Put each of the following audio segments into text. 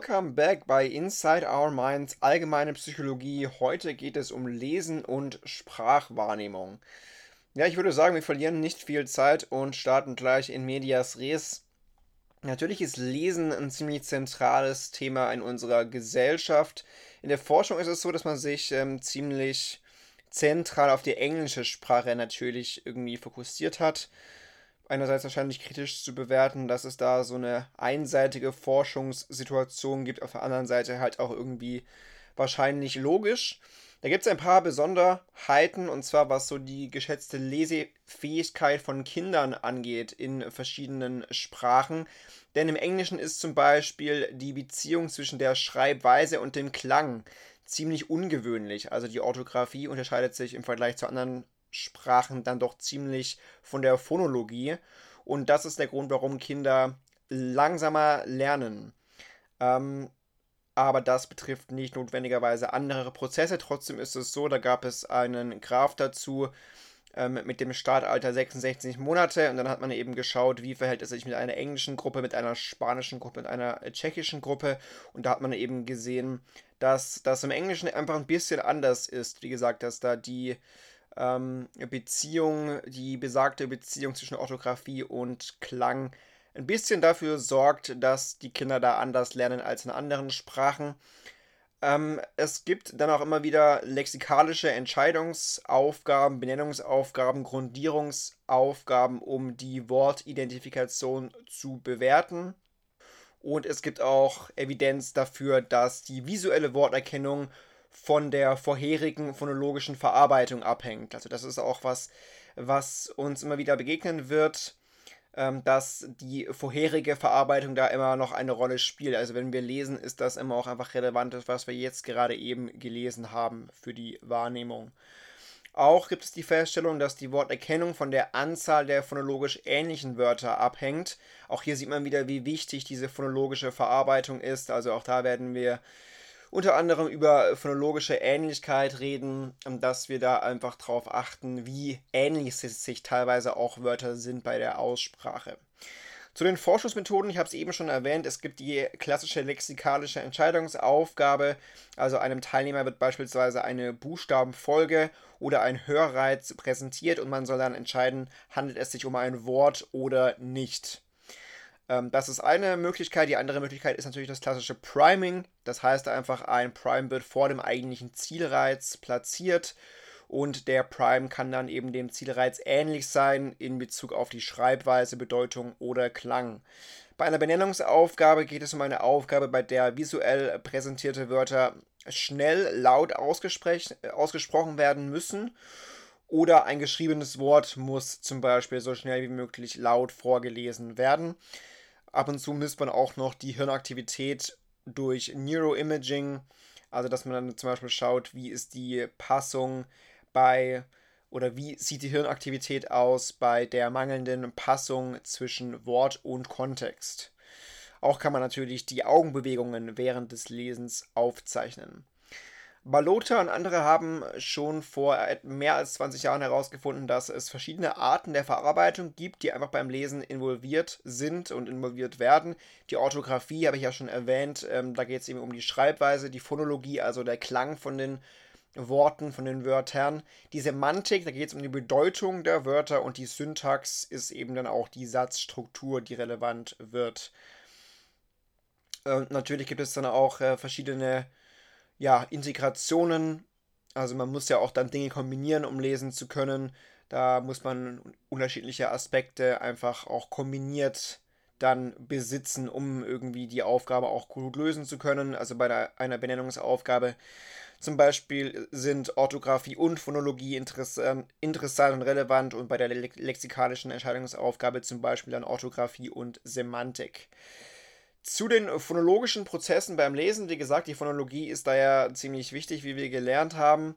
Welcome back bei Inside Our Minds Allgemeine Psychologie. Heute geht es um Lesen und Sprachwahrnehmung. Ja, ich würde sagen, wir verlieren nicht viel Zeit und starten gleich in Medias Res. Natürlich ist Lesen ein ziemlich zentrales Thema in unserer Gesellschaft. In der Forschung ist es so, dass man sich ähm, ziemlich zentral auf die englische Sprache natürlich irgendwie fokussiert hat einerseits wahrscheinlich kritisch zu bewerten, dass es da so eine einseitige Forschungssituation gibt, auf der anderen Seite halt auch irgendwie wahrscheinlich logisch. Da gibt es ein paar Besonderheiten, und zwar was so die geschätzte Lesefähigkeit von Kindern angeht in verschiedenen Sprachen. Denn im Englischen ist zum Beispiel die Beziehung zwischen der Schreibweise und dem Klang ziemlich ungewöhnlich. Also die Orthographie unterscheidet sich im Vergleich zu anderen Sprachen dann doch ziemlich von der Phonologie. Und das ist der Grund, warum Kinder langsamer lernen. Ähm, aber das betrifft nicht notwendigerweise andere Prozesse. Trotzdem ist es so, da gab es einen Graph dazu ähm, mit dem Startalter 66 Monate und dann hat man eben geschaut, wie verhält es sich mit einer englischen Gruppe, mit einer spanischen Gruppe, mit einer tschechischen Gruppe und da hat man eben gesehen, dass das im Englischen einfach ein bisschen anders ist. Wie gesagt, dass da die ähm, Beziehung, die besagte Beziehung zwischen Orthographie und Klang ein bisschen dafür sorgt, dass die Kinder da anders lernen als in anderen Sprachen. Ähm, es gibt dann auch immer wieder lexikalische Entscheidungsaufgaben, Benennungsaufgaben, Grundierungsaufgaben, um die Wortidentifikation zu bewerten. Und es gibt auch Evidenz dafür, dass die visuelle Worterkennung von der vorherigen phonologischen Verarbeitung abhängt. Also das ist auch was, was uns immer wieder begegnen wird, ähm, dass die vorherige Verarbeitung da immer noch eine Rolle spielt. Also wenn wir lesen, ist das immer auch einfach relevant, was wir jetzt gerade eben gelesen haben für die Wahrnehmung. Auch gibt es die Feststellung, dass die Worterkennung von der Anzahl der phonologisch ähnlichen Wörter abhängt. Auch hier sieht man wieder, wie wichtig diese phonologische Verarbeitung ist. Also auch da werden wir unter anderem über phonologische Ähnlichkeit reden, dass wir da einfach darauf achten, wie ähnlich sich teilweise auch Wörter sind bei der Aussprache. Zu den Forschungsmethoden, ich habe es eben schon erwähnt, es gibt die klassische lexikalische Entscheidungsaufgabe. Also einem Teilnehmer wird beispielsweise eine Buchstabenfolge oder ein Hörreiz präsentiert und man soll dann entscheiden, handelt es sich um ein Wort oder nicht. Ähm, das ist eine Möglichkeit. Die andere Möglichkeit ist natürlich das klassische Priming. Das heißt einfach, ein Prime wird vor dem eigentlichen Zielreiz platziert und der Prime kann dann eben dem Zielreiz ähnlich sein in Bezug auf die Schreibweise, Bedeutung oder Klang. Bei einer Benennungsaufgabe geht es um eine Aufgabe, bei der visuell präsentierte Wörter schnell laut ausgesprochen werden müssen oder ein geschriebenes Wort muss zum Beispiel so schnell wie möglich laut vorgelesen werden. Ab und zu misst man auch noch die Hirnaktivität durch Neuroimaging, also dass man dann zum Beispiel schaut, wie ist die Passung bei oder wie sieht die Hirnaktivität aus bei der mangelnden Passung zwischen Wort und Kontext. Auch kann man natürlich die Augenbewegungen während des Lesens aufzeichnen. Balota und andere haben schon vor mehr als 20 Jahren herausgefunden, dass es verschiedene Arten der Verarbeitung gibt, die einfach beim Lesen involviert sind und involviert werden. Die Orthographie habe ich ja schon erwähnt, ähm, da geht es eben um die Schreibweise, die Phonologie, also der Klang von den Worten, von den Wörtern. Die Semantik, da geht es um die Bedeutung der Wörter und die Syntax ist eben dann auch die Satzstruktur, die relevant wird. Äh, natürlich gibt es dann auch äh, verschiedene ja, Integrationen. Also man muss ja auch dann Dinge kombinieren, um lesen zu können. Da muss man unterschiedliche Aspekte einfach auch kombiniert dann besitzen, um irgendwie die Aufgabe auch gut lösen zu können. Also bei der, einer Benennungsaufgabe zum Beispiel sind Orthographie und Phonologie interessant, interessant und relevant und bei der lexikalischen Entscheidungsaufgabe zum Beispiel dann Orthographie und Semantik. Zu den phonologischen Prozessen beim Lesen, wie gesagt, die Phonologie ist da ja ziemlich wichtig, wie wir gelernt haben.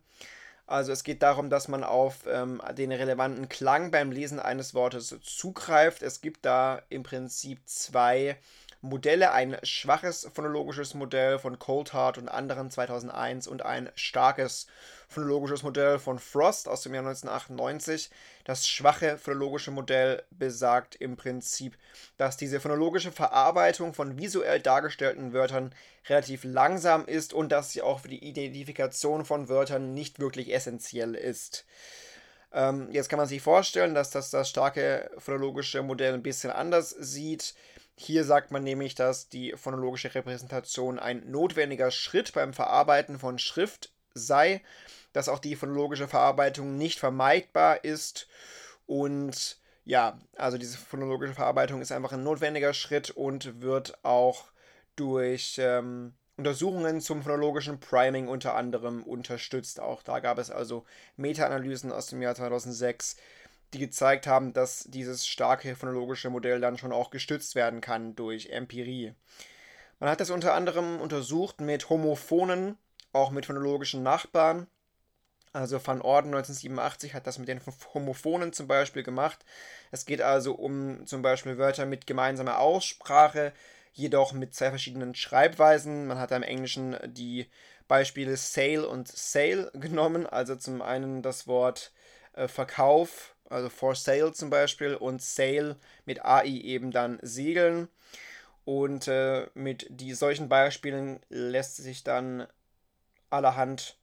Also es geht darum, dass man auf ähm, den relevanten Klang beim Lesen eines Wortes zugreift. Es gibt da im Prinzip zwei Modelle, ein schwaches phonologisches Modell von Coulthard und anderen 2001 und ein starkes phonologisches Modell von Frost aus dem Jahr 1998. Das schwache phonologische Modell besagt im Prinzip, dass diese phonologische Verarbeitung von visuell dargestellten Wörtern relativ langsam ist und dass sie auch für die Identifikation von Wörtern nicht wirklich essentiell ist. Ähm, jetzt kann man sich vorstellen, dass das das starke phonologische Modell ein bisschen anders sieht. Hier sagt man nämlich, dass die phonologische Repräsentation ein notwendiger Schritt beim Verarbeiten von Schrift sei, dass auch die phonologische Verarbeitung nicht vermeidbar ist und ja, also diese phonologische Verarbeitung ist einfach ein notwendiger Schritt und wird auch durch ähm, Untersuchungen zum phonologischen Priming unter anderem unterstützt. Auch da gab es also Meta-Analysen aus dem Jahr 2006, die gezeigt haben, dass dieses starke phonologische Modell dann schon auch gestützt werden kann durch Empirie. Man hat das unter anderem untersucht mit Homophonen, auch mit phonologischen Nachbarn. Also Van Orden 1987 hat das mit den Homophonen zum Beispiel gemacht. Es geht also um zum Beispiel Wörter mit gemeinsamer Aussprache, jedoch mit zwei verschiedenen Schreibweisen. Man hat im Englischen die Beispiele Sale und Sale genommen, also zum einen das Wort äh, Verkauf, also for sale zum Beispiel, und Sale mit AI eben dann Segeln. Und äh, mit die, solchen Beispielen lässt sich dann allerhand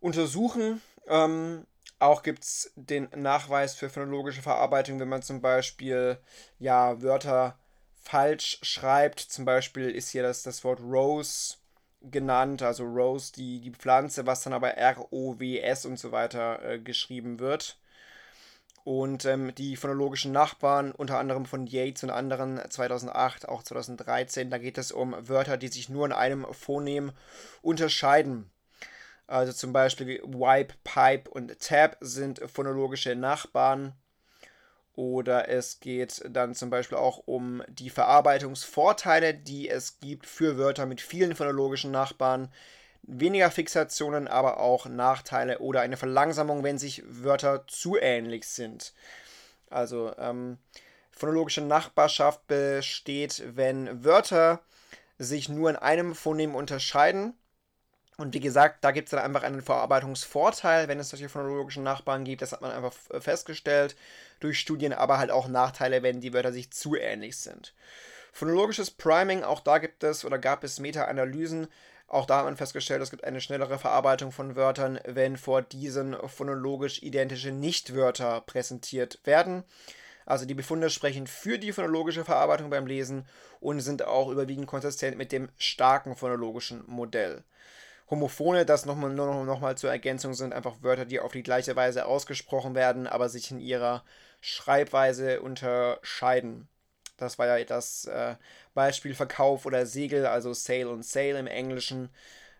untersuchen. Ähm, auch gibt es den Nachweis für phonologische Verarbeitung, wenn man zum Beispiel ja, Wörter falsch schreibt. Zum Beispiel ist hier das, das Wort Rose genannt, also Rose, die, die Pflanze, was dann aber R-O-W-S und so weiter äh, geschrieben wird. Und ähm, die phonologischen Nachbarn, unter anderem von Yates und anderen 2008, auch 2013, da geht es um Wörter, die sich nur in einem Phonem unterscheiden. Also zum Beispiel Wipe, Pipe und Tab sind phonologische Nachbarn oder es geht dann zum Beispiel auch um die Verarbeitungsvorteile, die es gibt für Wörter mit vielen phonologischen Nachbarn. Weniger Fixationen, aber auch Nachteile oder eine Verlangsamung, wenn sich Wörter zu ähnlich sind. Also ähm, phonologische Nachbarschaft besteht, wenn Wörter sich nur in einem Phonem unterscheiden und wie gesagt, da gibt es dann einfach einen Verarbeitungsvorteil, wenn es solche phonologischen Nachbarn gibt. Das hat man einfach festgestellt durch Studien, aber halt auch Nachteile, wenn die Wörter sich zu ähnlich sind. Phonologisches Priming, auch da gibt es oder gab es Meta-Analysen. Auch da hat man festgestellt, es gibt eine schnellere Verarbeitung von Wörtern, wenn vor diesen phonologisch identische Nichtwörter präsentiert werden. Also die Befunde sprechen für die phonologische Verarbeitung beim Lesen und sind auch überwiegend konsistent mit dem starken phonologischen Modell. Homophone, das nochmal nur noch, noch mal zur Ergänzung sind einfach Wörter, die auf die gleiche Weise ausgesprochen werden, aber sich in ihrer Schreibweise unterscheiden. Das war ja das äh, Beispiel Verkauf oder Segel, also Sale und Sale im Englischen.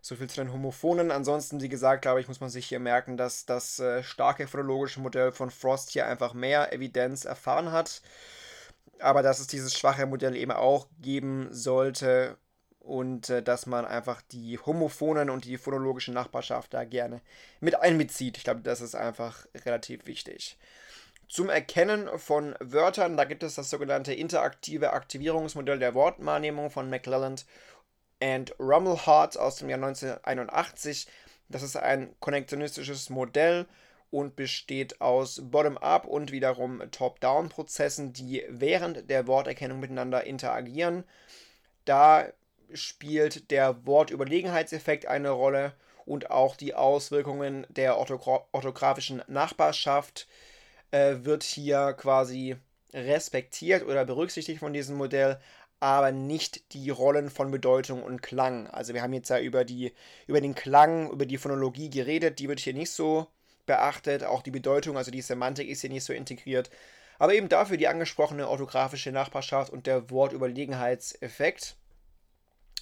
So viel zu den Homophonen. Ansonsten, wie gesagt, glaube ich, muss man sich hier merken, dass das äh, starke phonologische Modell von Frost hier einfach mehr Evidenz erfahren hat. Aber dass es dieses schwache Modell eben auch geben sollte, und äh, dass man einfach die Homophonen und die phonologische Nachbarschaft da gerne mit einbezieht. Ich glaube, das ist einfach relativ wichtig. Zum Erkennen von Wörtern, da gibt es das sogenannte interaktive Aktivierungsmodell der Wortwahrnehmung von McClelland and Rummelhart aus dem Jahr 1981. Das ist ein konnektionistisches Modell und besteht aus Bottom-up und wiederum Top-down-Prozessen, die während der Worterkennung miteinander interagieren. Da spielt der Wortüberlegenheitseffekt eine Rolle und auch die Auswirkungen der orthografischen Nachbarschaft äh, wird hier quasi respektiert oder berücksichtigt von diesem Modell, aber nicht die Rollen von Bedeutung und Klang. Also wir haben jetzt ja über, die, über den Klang, über die Phonologie geredet, die wird hier nicht so beachtet, auch die Bedeutung, also die Semantik ist hier nicht so integriert. Aber eben dafür die angesprochene orthografische Nachbarschaft und der Wortüberlegenheitseffekt.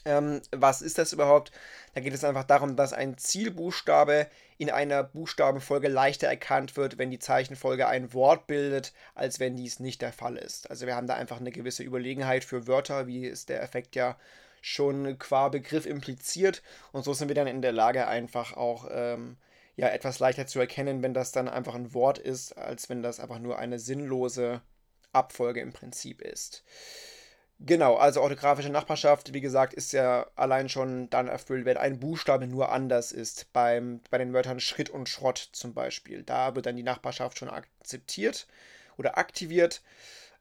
Ähm, was ist das überhaupt? Da geht es einfach darum, dass ein Zielbuchstabe in einer Buchstabenfolge leichter erkannt wird, wenn die Zeichenfolge ein Wort bildet, als wenn dies nicht der Fall ist. Also wir haben da einfach eine gewisse Überlegenheit für Wörter, wie es der Effekt ja schon qua Begriff impliziert. Und so sind wir dann in der Lage, einfach auch ähm, ja, etwas leichter zu erkennen, wenn das dann einfach ein Wort ist, als wenn das einfach nur eine sinnlose Abfolge im Prinzip ist. Genau, also orthografische Nachbarschaft, wie gesagt, ist ja allein schon dann erfüllt, wenn ein Buchstabe nur anders ist. Beim, bei den Wörtern Schritt und Schrott zum Beispiel. Da wird dann die Nachbarschaft schon akzeptiert oder aktiviert.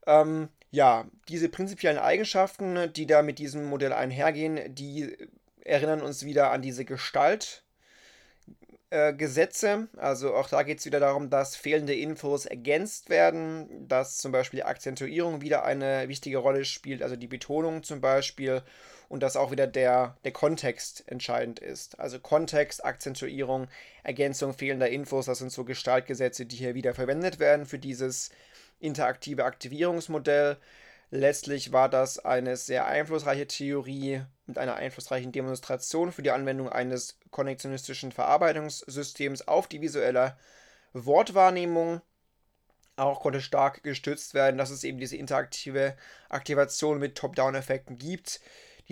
Ähm, ja, diese prinzipiellen Eigenschaften, die da mit diesem Modell einhergehen, die erinnern uns wieder an diese Gestalt, äh, Gesetze. Also auch da geht es wieder darum, dass fehlende Infos ergänzt werden, dass zum Beispiel die Akzentuierung wieder eine wichtige Rolle spielt, also die Betonung zum Beispiel und dass auch wieder der, der Kontext entscheidend ist. Also Kontext, Akzentuierung, Ergänzung fehlender Infos, das sind so Gestaltgesetze, die hier wieder verwendet werden für dieses interaktive Aktivierungsmodell. Letztlich war das eine sehr einflussreiche Theorie mit einer einflussreichen Demonstration für die Anwendung eines konnektionistischen Verarbeitungssystems auf die visuelle Wortwahrnehmung. Auch konnte stark gestützt werden, dass es eben diese interaktive Aktivation mit Top-Down-Effekten gibt,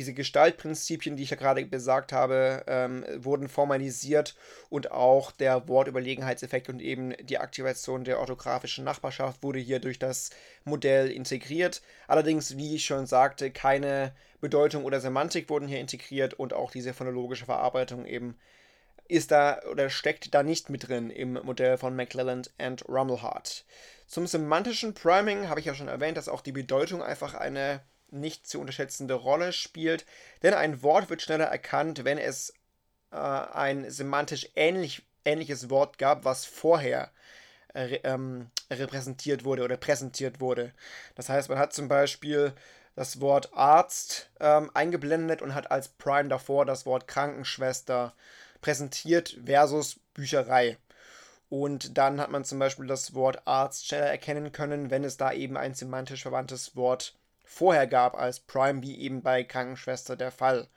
diese Gestaltprinzipien, die ich ja gerade besagt habe, ähm, wurden formalisiert und auch der Wortüberlegenheitseffekt und eben die Aktivation der orthografischen Nachbarschaft wurde hier durch das Modell integriert. Allerdings, wie ich schon sagte, keine Bedeutung oder Semantik wurden hier integriert und auch diese phonologische Verarbeitung eben ist da oder steckt da nicht mit drin im Modell von McClelland und Rummelhart. Zum semantischen Priming habe ich ja schon erwähnt, dass auch die Bedeutung einfach eine nicht zu unterschätzende Rolle spielt, denn ein Wort wird schneller erkannt, wenn es äh, ein semantisch ähnlich, ähnliches Wort gab, was vorher äh, ähm, repräsentiert wurde oder präsentiert wurde. Das heißt, man hat zum Beispiel das Wort Arzt ähm, eingeblendet und hat als Prime davor das Wort Krankenschwester präsentiert versus Bücherei. Und dann hat man zum Beispiel das Wort Arzt schneller erkennen können, wenn es da eben ein semantisch verwandtes Wort vorher gab als Prime, wie eben bei Krankenschwester der Fall.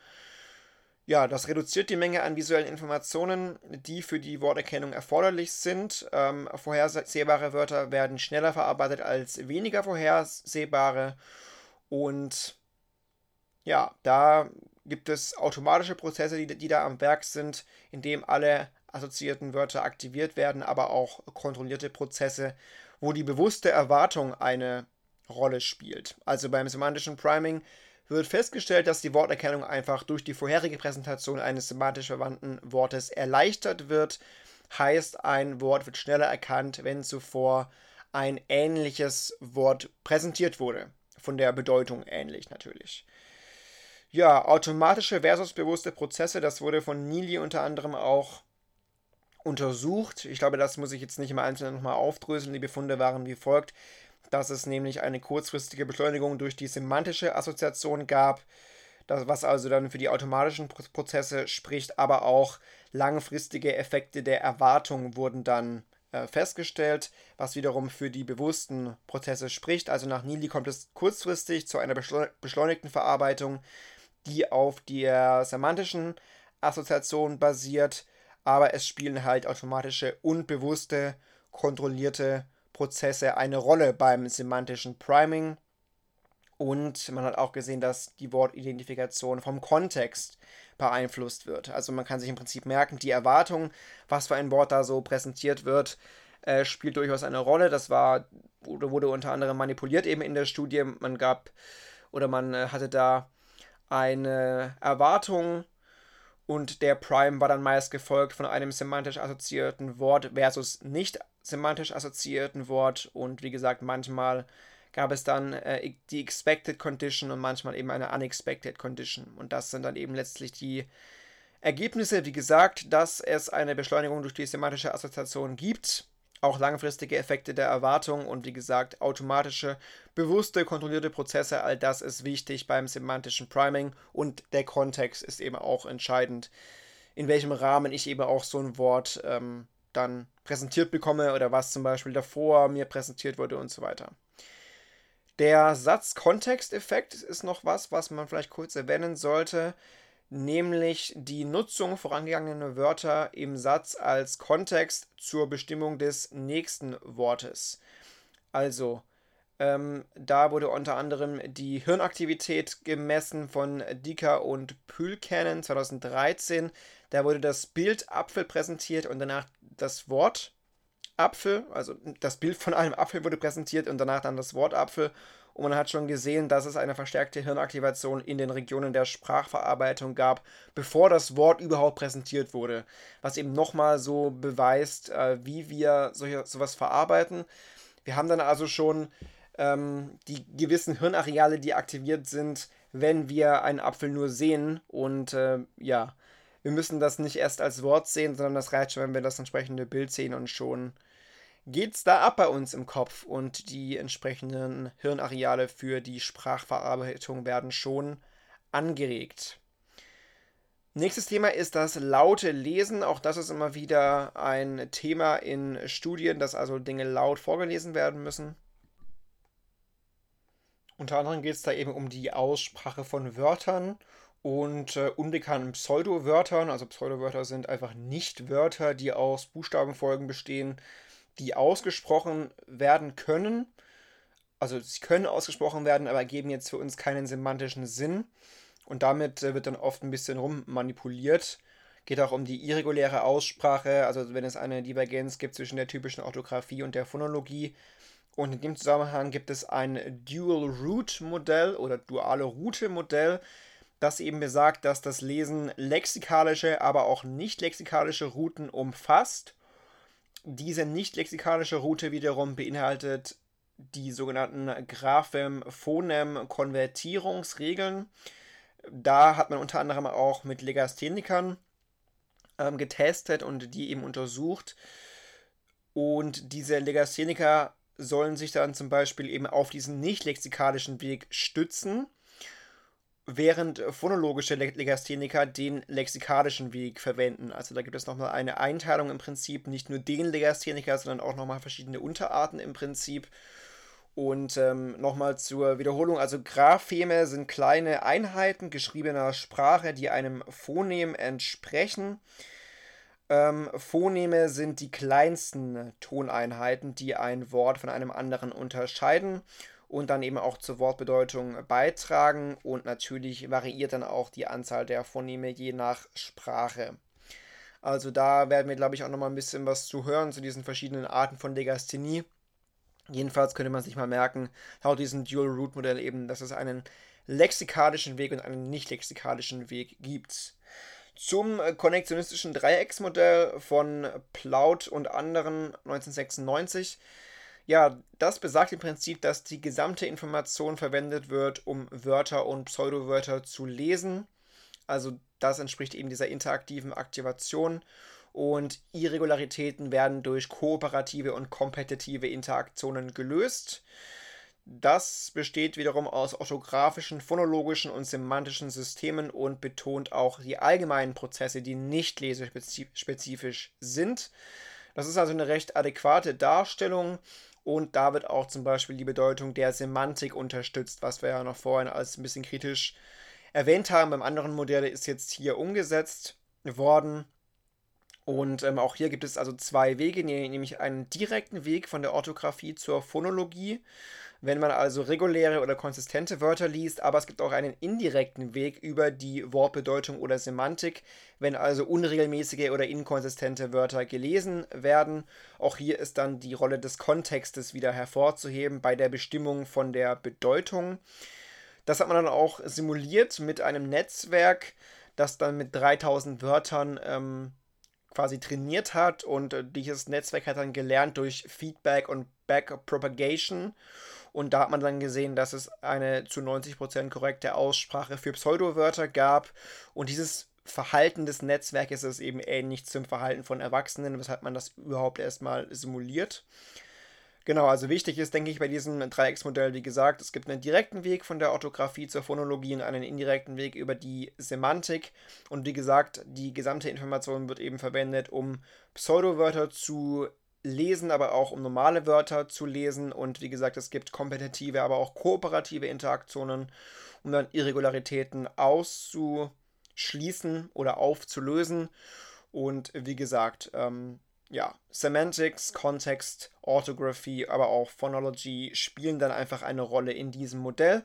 Ja, das reduziert die Menge an visuellen Informationen, die für die Worterkennung erforderlich sind. Ähm, vorhersehbare Wörter werden schneller verarbeitet als weniger vorhersehbare. Und ja, da gibt es automatische Prozesse, die, die da am Werk sind, indem alle assoziierten Wörter aktiviert werden, aber auch kontrollierte Prozesse, wo die bewusste Erwartung eine Rolle spielt. Also beim semantischen Priming wird festgestellt, dass die Worterkennung einfach durch die vorherige Präsentation eines semantisch verwandten Wortes erleichtert wird. Heißt, ein Wort wird schneller erkannt, wenn zuvor ein ähnliches Wort präsentiert wurde. Von der Bedeutung ähnlich natürlich. Ja, automatische versus bewusste Prozesse, das wurde von Neely unter anderem auch untersucht. Ich glaube, das muss ich jetzt nicht im Einzelnen nochmal aufdröseln. Die Befunde waren wie folgt dass es nämlich eine kurzfristige Beschleunigung durch die semantische Assoziation gab, das, was also dann für die automatischen Prozesse spricht, aber auch langfristige Effekte der Erwartung wurden dann äh, festgestellt, was wiederum für die bewussten Prozesse spricht. Also nach Nili kommt es kurzfristig zu einer beschleunigten Verarbeitung, die auf der semantischen Assoziation basiert, aber es spielen halt automatische und bewusste, kontrollierte Prozesse eine Rolle beim semantischen Priming. Und man hat auch gesehen, dass die Wortidentifikation vom Kontext beeinflusst wird. Also man kann sich im Prinzip merken, die Erwartung, was für ein Wort da so präsentiert wird, äh, spielt durchaus eine Rolle. Das war wurde unter anderem manipuliert eben in der Studie. Man gab oder man äh, hatte da eine Erwartung und der Prime war dann meist gefolgt von einem semantisch assoziierten Wort versus nicht semantisch assoziierten Wort. Und wie gesagt, manchmal gab es dann äh, die Expected Condition und manchmal eben eine Unexpected Condition. Und das sind dann eben letztlich die Ergebnisse, wie gesagt, dass es eine Beschleunigung durch die semantische Assoziation gibt, auch langfristige Effekte der Erwartung und wie gesagt automatische, bewusste, kontrollierte Prozesse, all das ist wichtig beim semantischen Priming. Und der Kontext ist eben auch entscheidend, in welchem Rahmen ich eben auch so ein Wort ähm, dann präsentiert bekomme oder was zum Beispiel davor mir präsentiert wurde und so weiter. Der Satz-Kontext-Effekt ist noch was, was man vielleicht kurz erwähnen sollte, nämlich die Nutzung vorangegangener Wörter im Satz als Kontext zur Bestimmung des nächsten Wortes. Also, ähm, da wurde unter anderem die Hirnaktivität gemessen von Dicker und Pülkänen 2013. Da wurde das Bild Apfel präsentiert und danach das Wort Apfel, also das Bild von einem Apfel wurde präsentiert und danach dann das Wort Apfel. und man hat schon gesehen, dass es eine verstärkte Hirnaktivation in den Regionen der Sprachverarbeitung gab, bevor das Wort überhaupt präsentiert wurde. Was eben nochmal so beweist, äh, wie wir solche, sowas verarbeiten. Wir haben dann also schon ähm, die gewissen Hirnareale, die aktiviert sind, wenn wir einen Apfel nur sehen. Und äh, ja, wir müssen das nicht erst als Wort sehen, sondern das reicht schon, wenn wir das entsprechende Bild sehen und schon geht es da ab bei uns im Kopf und die entsprechenden Hirnareale für die Sprachverarbeitung werden schon angeregt. Nächstes Thema ist das laute Lesen. Auch das ist immer wieder ein Thema in Studien, dass also Dinge laut vorgelesen werden müssen. Unter anderem geht es da eben um die Aussprache von Wörtern und äh, unbekannten Pseudowörtern. Also Pseudowörter sind einfach Nicht-Wörter, die aus Buchstabenfolgen bestehen, die ausgesprochen werden können. Also sie können ausgesprochen werden, aber geben jetzt für uns keinen semantischen Sinn. Und damit äh, wird dann oft ein bisschen rummanipuliert. Geht auch um die irreguläre Aussprache, also wenn es eine Divergenz gibt zwischen der typischen Orthographie und der Phonologie. Und in dem Zusammenhang gibt es ein Dual-Root-Modell oder duale Route-Modell, das eben besagt, dass das Lesen lexikalische, aber auch nicht lexikalische Routen umfasst diese nicht lexikalische Route wiederum beinhaltet die sogenannten Graphem-Phonem-Konvertierungsregeln. Da hat man unter anderem auch mit Legasthenikern ähm, getestet und die eben untersucht. Und diese Legastheniker sollen sich dann zum Beispiel eben auf diesen nicht lexikalischen Weg stützen während phonologische Legastheniker den lexikalischen Weg verwenden. Also da gibt es nochmal eine Einteilung im Prinzip, nicht nur den Legastheniker, sondern auch nochmal verschiedene Unterarten im Prinzip. Und ähm, nochmal zur Wiederholung, also Grapheme sind kleine Einheiten geschriebener Sprache, die einem Phonem entsprechen. Ähm, Phoneme sind die kleinsten Toneinheiten, die ein Wort von einem anderen unterscheiden und dann eben auch zur Wortbedeutung beitragen und natürlich variiert dann auch die Anzahl der Phoneme je nach Sprache. Also da werden wir, glaube ich, auch nochmal ein bisschen was zu hören zu diesen verschiedenen Arten von Legasthenie. Jedenfalls könnte man sich mal merken, laut diesem Dual-Root-Modell eben, dass es einen lexikalischen Weg und einen nicht lexikalischen Weg gibt. Zum konnektionistischen Dreiecksmodell von Plaut und anderen 1996 ja, das besagt im Prinzip, dass die gesamte Information verwendet wird, um Wörter und Pseudowörter zu lesen. Also das entspricht eben dieser interaktiven Aktivation und Irregularitäten werden durch kooperative und kompetitive Interaktionen gelöst. Das besteht wiederum aus orthografischen, phonologischen und semantischen Systemen und betont auch die allgemeinen Prozesse, die nicht lesespezifisch sind. Das ist also eine recht adäquate Darstellung und da wird auch zum Beispiel die Bedeutung der Semantik unterstützt, was wir ja noch vorhin als ein bisschen kritisch erwähnt haben. Beim anderen Modell ist jetzt hier umgesetzt worden. Und ähm, auch hier gibt es also zwei Wege, nämlich einen direkten Weg von der Orthographie zur Phonologie wenn man also reguläre oder konsistente Wörter liest, aber es gibt auch einen indirekten Weg über die Wortbedeutung oder Semantik, wenn also unregelmäßige oder inkonsistente Wörter gelesen werden. Auch hier ist dann die Rolle des Kontextes wieder hervorzuheben bei der Bestimmung von der Bedeutung. Das hat man dann auch simuliert mit einem Netzwerk, das dann mit 3000 Wörtern ähm, quasi trainiert hat und äh, dieses Netzwerk hat dann gelernt durch Feedback und Backpropagation und da hat man dann gesehen, dass es eine zu 90% korrekte Aussprache für Pseudowörter gab. Und dieses Verhalten des Netzwerkes ist eben ähnlich zum Verhalten von Erwachsenen, weshalb man das überhaupt erstmal simuliert. Genau, also wichtig ist, denke ich, bei diesem Dreiecksmodell, wie gesagt, es gibt einen direkten Weg von der Orthographie zur Phonologie und einen indirekten Weg über die Semantik. Und wie gesagt, die gesamte Information wird eben verwendet, um Pseudowörter zu lesen, aber auch um normale Wörter zu lesen. Und wie gesagt, es gibt kompetitive, aber auch kooperative Interaktionen, um dann Irregularitäten auszuschließen oder aufzulösen. Und wie gesagt, ähm, ja, Semantics, Kontext, Orthography, aber auch Phonology spielen dann einfach eine Rolle in diesem Modell.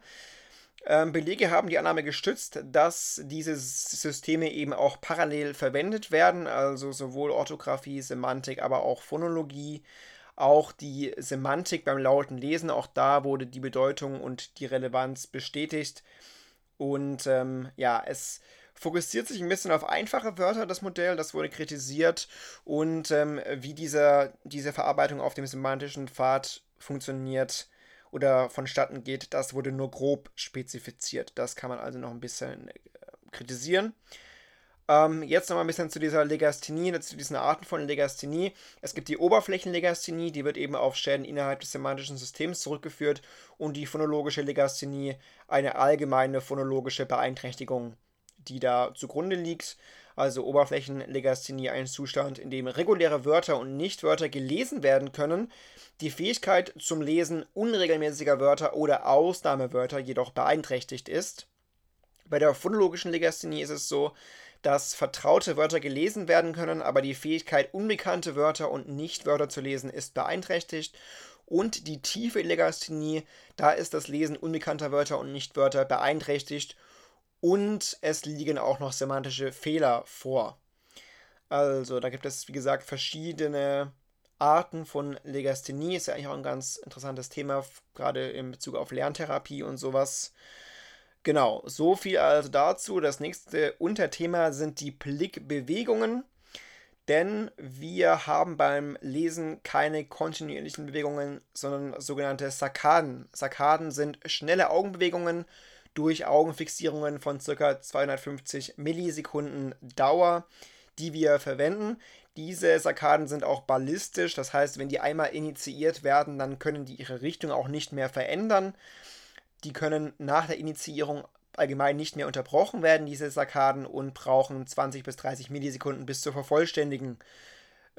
Ähm, Belege haben die Annahme gestützt, dass diese Systeme eben auch parallel verwendet werden, also sowohl Orthographie, Semantik, aber auch Phonologie auch die Semantik beim lauten Lesen. Auch da wurde die Bedeutung und die Relevanz bestätigt. Und ähm, ja, es fokussiert sich ein bisschen auf einfache Wörter, das Modell, das wurde kritisiert. Und ähm, wie dieser, diese Verarbeitung auf dem semantischen Pfad funktioniert oder vonstatten geht, das wurde nur grob spezifiziert. Das kann man also noch ein bisschen äh, kritisieren. Ähm, jetzt nochmal ein bisschen zu dieser Legasthenie, zu diesen Arten von Legasthenie. Es gibt die Oberflächenlegasthenie, die wird eben auf Schäden innerhalb des semantischen Systems zurückgeführt und die phonologische Legasthenie, eine allgemeine phonologische Beeinträchtigung, die da zugrunde liegt. Also Oberflächenlegasthenie, ein Zustand, in dem reguläre Wörter und Nichtwörter gelesen werden können, die Fähigkeit zum Lesen unregelmäßiger Wörter oder Ausnahmewörter jedoch beeinträchtigt ist. Bei der phonologischen Legasthenie ist es so, dass vertraute Wörter gelesen werden können, aber die Fähigkeit, unbekannte Wörter und Nichtwörter zu lesen, ist beeinträchtigt. Und die tiefe Legasthenie, da ist das Lesen unbekannter Wörter und Nichtwörter beeinträchtigt. Und es liegen auch noch semantische Fehler vor. Also, da gibt es, wie gesagt, verschiedene Arten von Legasthenie. Ist ja eigentlich auch ein ganz interessantes Thema, gerade in Bezug auf Lerntherapie und sowas. Genau, so viel also dazu. Das nächste Unterthema sind die Blickbewegungen. Denn wir haben beim Lesen keine kontinuierlichen Bewegungen, sondern sogenannte Sarkaden. Sarkaden sind schnelle Augenbewegungen durch Augenfixierungen von ca. 250 Millisekunden Dauer, die wir verwenden. Diese Sarkaden sind auch ballistisch, das heißt, wenn die einmal initiiert werden, dann können die ihre Richtung auch nicht mehr verändern. Die können nach der Initiierung allgemein nicht mehr unterbrochen werden, diese Sarkaden, und brauchen 20 bis 30 Millisekunden bis zur Vervollständigung.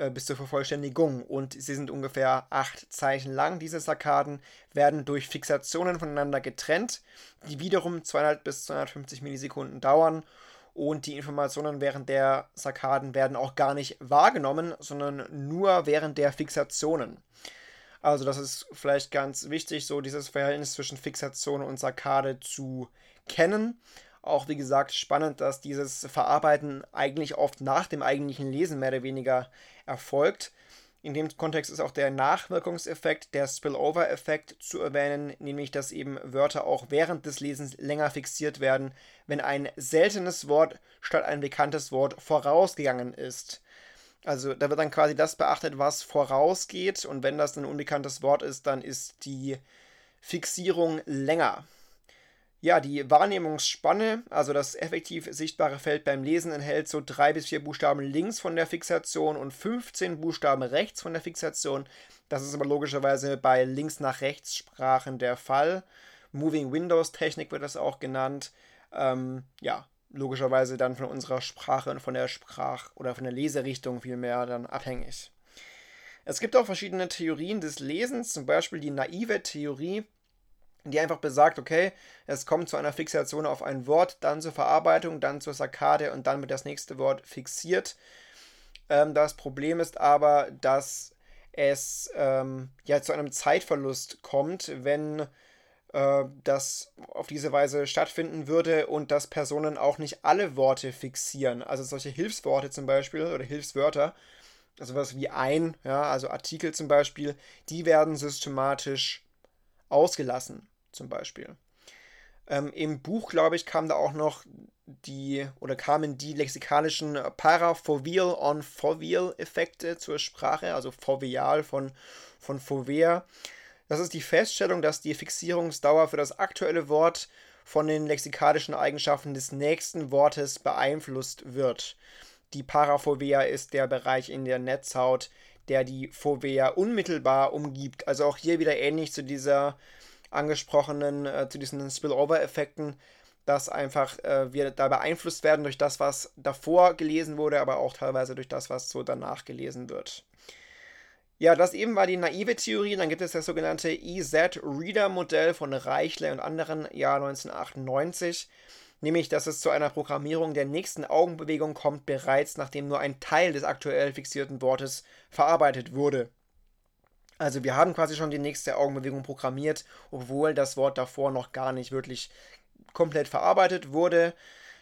Äh, bis zur Vervollständigung. Und sie sind ungefähr 8 Zeichen lang. Diese Sarkaden werden durch Fixationen voneinander getrennt, die wiederum 200 bis 250 Millisekunden dauern. Und die Informationen während der Sarkaden werden auch gar nicht wahrgenommen, sondern nur während der Fixationen. Also das ist vielleicht ganz wichtig, so dieses Verhältnis zwischen Fixation und Sakkade zu kennen. Auch wie gesagt spannend, dass dieses Verarbeiten eigentlich oft nach dem eigentlichen Lesen mehr oder weniger erfolgt. In dem Kontext ist auch der Nachwirkungseffekt, der Spillover-Effekt zu erwähnen, nämlich dass eben Wörter auch während des Lesens länger fixiert werden, wenn ein seltenes Wort statt ein bekanntes Wort vorausgegangen ist. Also da wird dann quasi das beachtet, was vorausgeht. Und wenn das ein unbekanntes Wort ist, dann ist die Fixierung länger. Ja, die Wahrnehmungsspanne, also das effektiv sichtbare Feld beim Lesen, enthält so drei bis vier Buchstaben links von der Fixation und 15 Buchstaben rechts von der Fixation. Das ist aber logischerweise bei links nach rechts Sprachen der Fall. Moving Windows Technik wird das auch genannt. Ähm, ja, logischerweise dann von unserer Sprache und von der Sprach- oder von der Leserichtung vielmehr dann abhängig. Es gibt auch verschiedene Theorien des Lesens, zum Beispiel die naive Theorie, die einfach besagt, okay, es kommt zu einer Fixation auf ein Wort, dann zur Verarbeitung, dann zur Sakkade und dann wird das nächste Wort fixiert. Ähm, das Problem ist aber, dass es ähm, ja zu einem Zeitverlust kommt, wenn äh, das auf diese Weise stattfinden würde und dass Personen auch nicht alle Worte fixieren. Also solche Hilfsworte zum Beispiel oder Hilfswörter, also was wie ein, ja, also Artikel zum Beispiel, die werden systematisch ausgelassen, zum Beispiel. Ähm, Im Buch, glaube ich, kam da auch noch die oder kamen die lexikalischen Parafovial on Fovial Effekte zur Sprache, also fovial von, von Fovea. Das ist die Feststellung, dass die Fixierungsdauer für das aktuelle Wort von den lexikalischen Eigenschaften des nächsten Wortes beeinflusst wird. Die Parafovea ist der Bereich in der Netzhaut, der die Fovea unmittelbar umgibt. Also auch hier wieder ähnlich zu dieser angesprochenen, äh, zu diesen Spillover-Effekten, dass einfach äh, wir da beeinflusst werden durch das, was davor gelesen wurde, aber auch teilweise durch das, was so danach gelesen wird. Ja, das eben war die naive Theorie. Dann gibt es das sogenannte EZ-Reader-Modell von Reichle und anderen, Jahr 1998. Nämlich, dass es zu einer Programmierung der nächsten Augenbewegung kommt, bereits nachdem nur ein Teil des aktuell fixierten Wortes verarbeitet wurde. Also wir haben quasi schon die nächste Augenbewegung programmiert, obwohl das Wort davor noch gar nicht wirklich komplett verarbeitet wurde.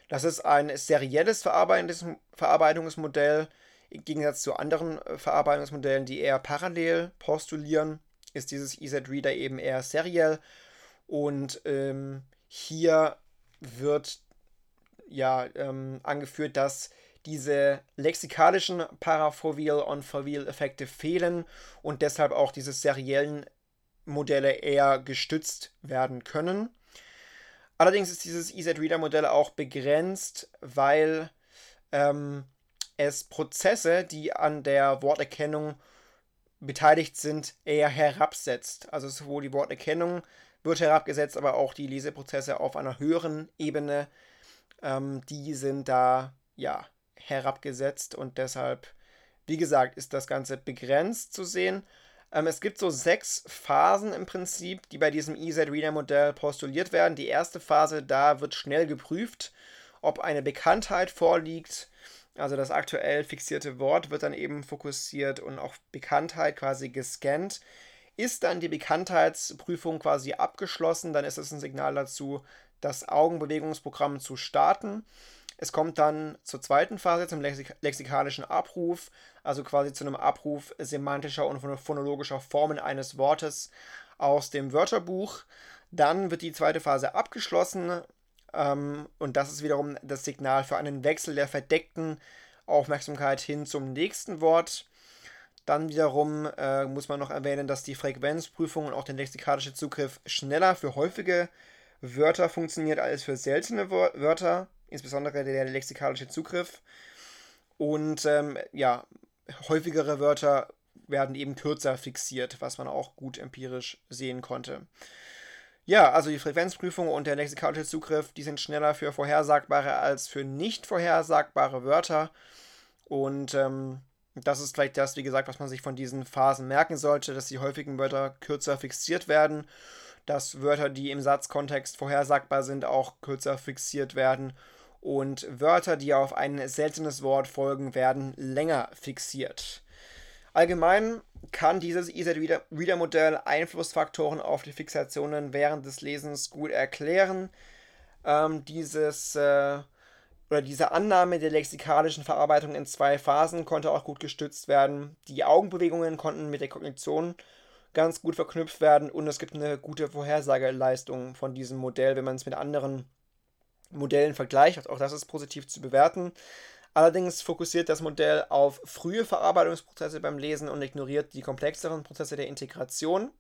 Das ist ein serielles Verarbeitungsmodell Im Gegensatz zu anderen äh, Verarbeitungsmodellen, die eher parallel postulieren, ist dieses EZ-Reader eben eher seriell. Und ähm, hier wird ja ähm, angeführt, dass diese lexikalischen Parafoveal on Foveal Effekte fehlen und deshalb auch diese seriellen Modelle eher gestützt werden können. Allerdings ist dieses EZ-Reader-Modell auch begrenzt, weil ähm, es Prozesse, die an der Worterkennung beteiligt sind, eher herabsetzt. Also sowohl die Worterkennung wird herabgesetzt, aber auch die Leseprozesse auf einer höheren Ebene, ähm, die sind da ja herabgesetzt und deshalb, wie gesagt, ist das Ganze begrenzt zu sehen. Ähm, es gibt so sechs Phasen im Prinzip, die bei diesem EZ-Reader-Modell postuliert werden. Die erste Phase, da wird schnell geprüft, ob eine Bekanntheit vorliegt. Also das aktuell fixierte Wort wird dann eben fokussiert und auf Bekanntheit quasi gescannt. Ist dann die Bekanntheitsprüfung quasi abgeschlossen, dann ist es ein Signal dazu, das Augenbewegungsprogramm zu starten. Es kommt dann zur zweiten Phase, zum lexik lexikalischen Abruf, also quasi zu einem Abruf semantischer und phonologischer Formen eines Wortes aus dem Wörterbuch. Dann wird die zweite Phase abgeschlossen ähm, und das ist wiederum das Signal für einen Wechsel der verdeckten Aufmerksamkeit hin zum nächsten Wort. Dann wiederum äh, muss man noch erwähnen, dass die Frequenzprüfung und auch der lexikalische Zugriff schneller für häufige Wörter funktioniert als für seltene Wörter insbesondere der lexikalische Zugriff. Und ähm, ja, häufigere Wörter werden eben kürzer fixiert, was man auch gut empirisch sehen konnte. Ja, also die Frequenzprüfung und der lexikalische Zugriff, die sind schneller für vorhersagbare als für nicht vorhersagbare Wörter. Und ähm, das ist vielleicht das, wie gesagt, was man sich von diesen Phasen merken sollte, dass die häufigen Wörter kürzer fixiert werden, dass Wörter, die im Satzkontext vorhersagbar sind, auch kürzer fixiert werden und Wörter, die auf ein seltenes Wort folgen, werden länger fixiert. Allgemein kann dieses EZ-Reader-Modell Einflussfaktoren auf die Fixationen während des Lesens gut erklären. Ähm, dieses äh, oder diese Annahme der lexikalischen Verarbeitung in zwei Phasen konnte auch gut gestützt werden. Die Augenbewegungen konnten mit der Kognition ganz gut verknüpft werden und es gibt eine gute Vorhersageleistung von diesem Modell, wenn man es mit anderen Modellen vergleicht. Auch das ist positiv zu bewerten. Allerdings fokussiert das Modell auf frühe Verarbeitungsprozesse beim Lesen und ignoriert die komplexeren Prozesse der Integration.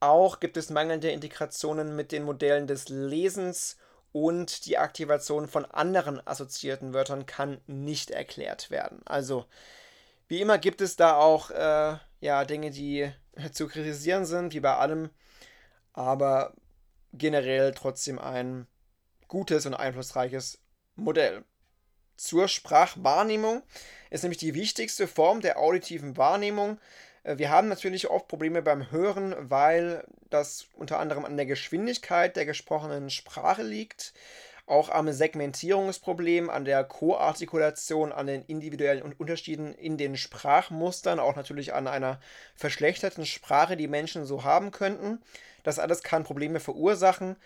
Auch gibt es mangelnde Integrationen mit den Modellen des Lesens und die Aktivation von anderen assoziierten Wörtern kann nicht erklärt werden. Also, wie immer gibt es da auch äh, ja, Dinge, die zu kritisieren sind, wie bei allem, aber generell trotzdem ein gutes und einflussreiches Modell. Zur Sprachwahrnehmung ist nämlich die wichtigste Form der auditiven Wahrnehmung. Äh, wir haben natürlich oft Probleme beim Hören, weil das unter anderem an der Geschwindigkeit der gesprochenen Sprache liegt, auch am Segmentierungsproblem, an der Koartikulation, an den individuellen Unterschieden in den Sprachmustern, auch natürlich an einer verschlechterten Sprache, die Menschen so haben könnten. Das alles kann Probleme verursachen.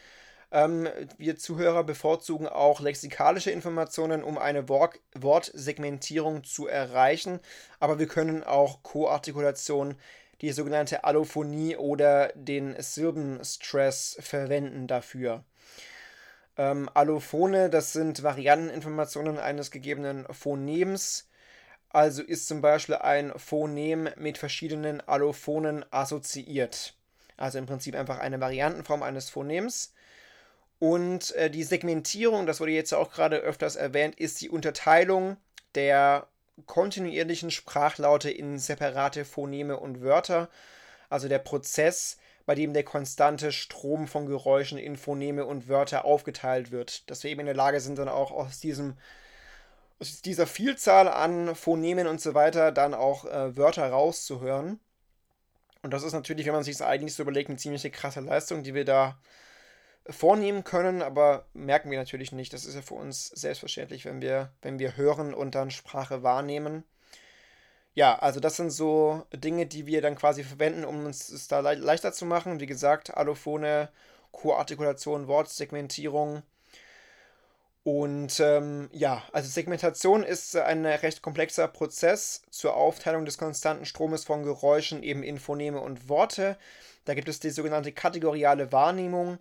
Ähm, wir Zuhörer bevorzugen auch lexikalische Informationen, um eine Wort Wortsegmentierung zu erreichen, aber wir können auch Koartikulation, die sogenannte Allophonie oder den Silbenstress verwenden dafür. Ähm, Allophone, das sind Varianteninformationen eines gegebenen Phonems. Also ist zum Beispiel ein Phonem mit verschiedenen Allophonen assoziiert. Also im Prinzip einfach eine Variantenform eines Phonems. Und äh, die Segmentierung, das wurde jetzt auch gerade öfters erwähnt, ist die Unterteilung der kontinuierlichen Sprachlaute in separate Phoneme und Wörter. Also der Prozess, bei dem der konstante Strom von Geräuschen in Phoneme und Wörter aufgeteilt wird. Dass wir eben in der Lage sind, dann auch aus diesem dieser Vielzahl an Phonemen und so weiter dann auch äh, Wörter rauszuhören. Und das ist natürlich, wenn man sich das eigentlich so überlegt, eine ziemliche krasse Leistung, die wir da vornehmen können, aber merken wir natürlich nicht. Das ist ja für uns selbstverständlich, wenn wir, wenn wir hören und dann Sprache wahrnehmen. Ja, also das sind so Dinge, die wir dann quasi verwenden, um uns es da le leichter zu machen. Wie gesagt, Allophone, Koartikulation, Wortsegmentierung. Und ähm, ja, also Segmentation ist ein recht komplexer Prozess zur Aufteilung des konstanten Stromes von Geräuschen eben in Phoneme und Worte. Da gibt es die sogenannte kategoriale Wahrnehmung.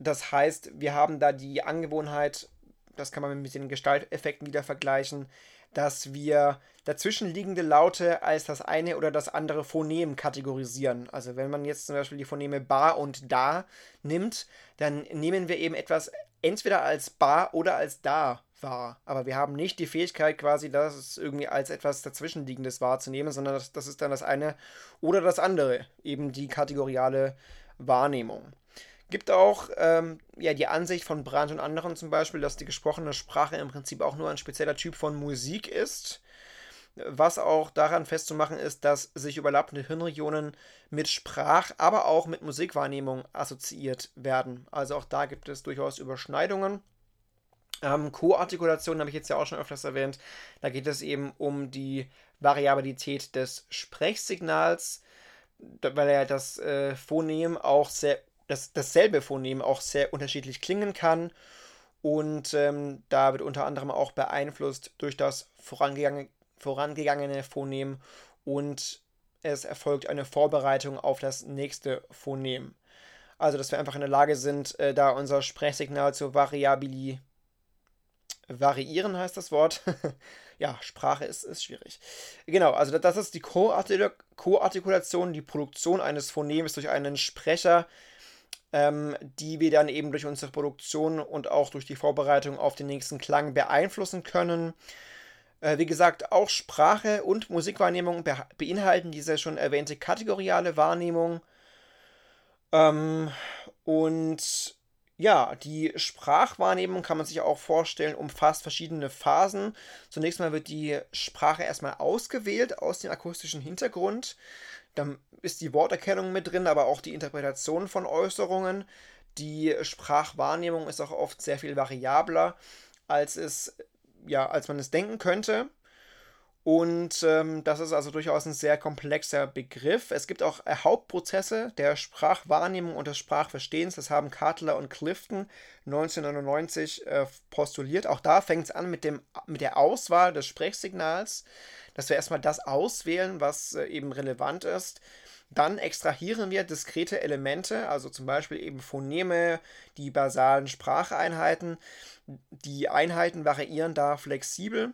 Das heißt, wir haben da die Angewohnheit, das kann man mit den Gestalteffekten wieder vergleichen, dass wir dazwischenliegende Laute als das eine oder das andere Phonem kategorisieren. Also wenn man jetzt zum Beispiel die Phoneme Ba und Da nimmt, dann nehmen wir eben etwas entweder als Ba oder als Da wahr. Aber wir haben nicht die Fähigkeit quasi, das irgendwie als etwas dazwischenliegendes wahrzunehmen, sondern das, das ist dann das eine oder das andere, eben die kategoriale Wahrnehmung. Gibt auch ähm, ja, die Ansicht von Brandt und anderen zum Beispiel, dass die gesprochene Sprache im Prinzip auch nur ein spezieller Typ von Musik ist. Was auch daran festzumachen ist, dass sich überlappende Hirnregionen mit Sprach, aber auch mit Musikwahrnehmung assoziiert werden. Also auch da gibt es durchaus Überschneidungen. Ähm, Co-Artikulation habe ich jetzt ja auch schon öfters erwähnt. Da geht es eben um die Variabilität des Sprechsignals, weil ja das äh, Phonem auch sehr, das, dasselbe Phonem auch sehr unterschiedlich klingen kann. Und ähm, da wird unter anderem auch beeinflusst durch das vorangegangene, vorangegangene Phonem und es erfolgt eine Vorbereitung auf das nächste Phonem. Also, dass wir einfach in der Lage sind, äh, da unser Sprechsignal zu variabili variieren heißt das Wort. ja, Sprache ist, ist schwierig. Genau, also das ist die Co-Artikulation, die Produktion eines Phonems durch einen Sprecher, ähm, die wir dann eben durch unsere Produktion und auch durch die Vorbereitung auf den nächsten Klang beeinflussen können. Äh, wie gesagt, auch Sprache und Musikwahrnehmung be beinhalten diese schon erwähnte kategoriale Wahrnehmung. Ähm, und ja, die Sprachwahrnehmung kann man sich auch vorstellen, umfasst verschiedene Phasen. Zunächst mal wird die Sprache erstmal ausgewählt aus dem akustischen Hintergrund. Dann ist die Worterkennung mit drin, aber auch die Interpretation von Äußerungen. Die Sprachwahrnehmung ist auch oft sehr viel variabler, als es ja, als man es denken könnte. Und ähm, das ist also durchaus ein sehr komplexer Begriff. Es gibt auch äh, Hauptprozesse der Sprachwahrnehmung und des Sprachverstehens. Das haben Cartler und Clifton 1999 äh, postuliert. Auch da fängt es an mit, dem, mit der Auswahl des Sprechsignals, dass wir erstmal das auswählen, was äh, eben relevant ist. Dann extrahieren wir diskrete Elemente, also zum Beispiel eben Phoneme, die basalen Spracheinheiten. Die Einheiten variieren da flexibel.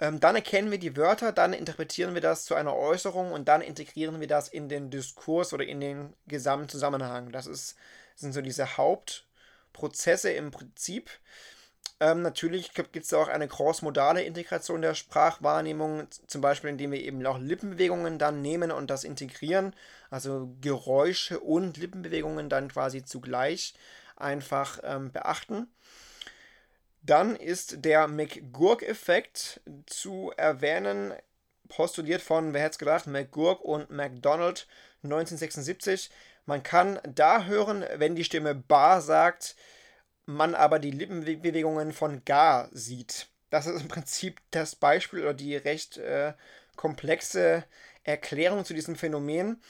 Ähm, dann erkennen wir die Wörter, dann interpretieren wir das zu einer Äußerung und dann integrieren wir das in den Diskurs oder in den Gesamtzusammenhang. Das ist, sind so diese Hauptprozesse im Prinzip. Ähm, natürlich gibt es auch eine crossmodale Integration der Sprachwahrnehmung, zum Beispiel indem wir eben auch Lippenbewegungen dann nehmen und das integrieren, also Geräusche und Lippenbewegungen dann quasi zugleich einfach ähm, beachten. Dann ist der McGurk-Effekt zu erwähnen, postuliert von, wer hätte es gedacht, McGurk und McDonald 1976. Man kann da hören, wenn die Stimme Bar sagt, man aber die Lippenbewegungen von Gar sieht. Das ist im Prinzip das Beispiel oder die recht äh, komplexe Erklärung zu diesem Phänomen.